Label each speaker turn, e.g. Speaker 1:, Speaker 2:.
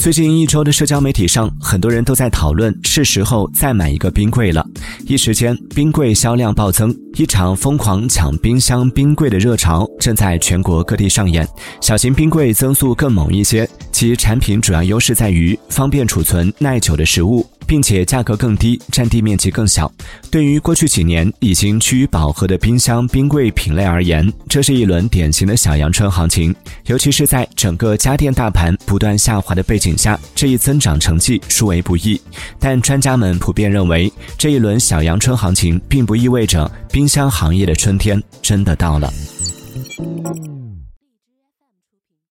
Speaker 1: 最近一周的社交媒体上，很多人都在讨论是时候再买一个冰柜了。一时间，冰柜销量暴增，一场疯狂抢冰箱冰柜的热潮正在全国各地上演。小型冰柜增速更猛一些，其产品主要优势在于方便储存耐久的食物。并且价格更低，占地面积更小。对于过去几年已经趋于饱和的冰箱、冰柜品类而言，这是一轮典型的小阳春行情。尤其是在整个家电大盘不断下滑的背景下，这一增长成绩殊为不易。但专家们普遍认为，这一轮小阳春行情并不意味着冰箱行业的春天真的到了。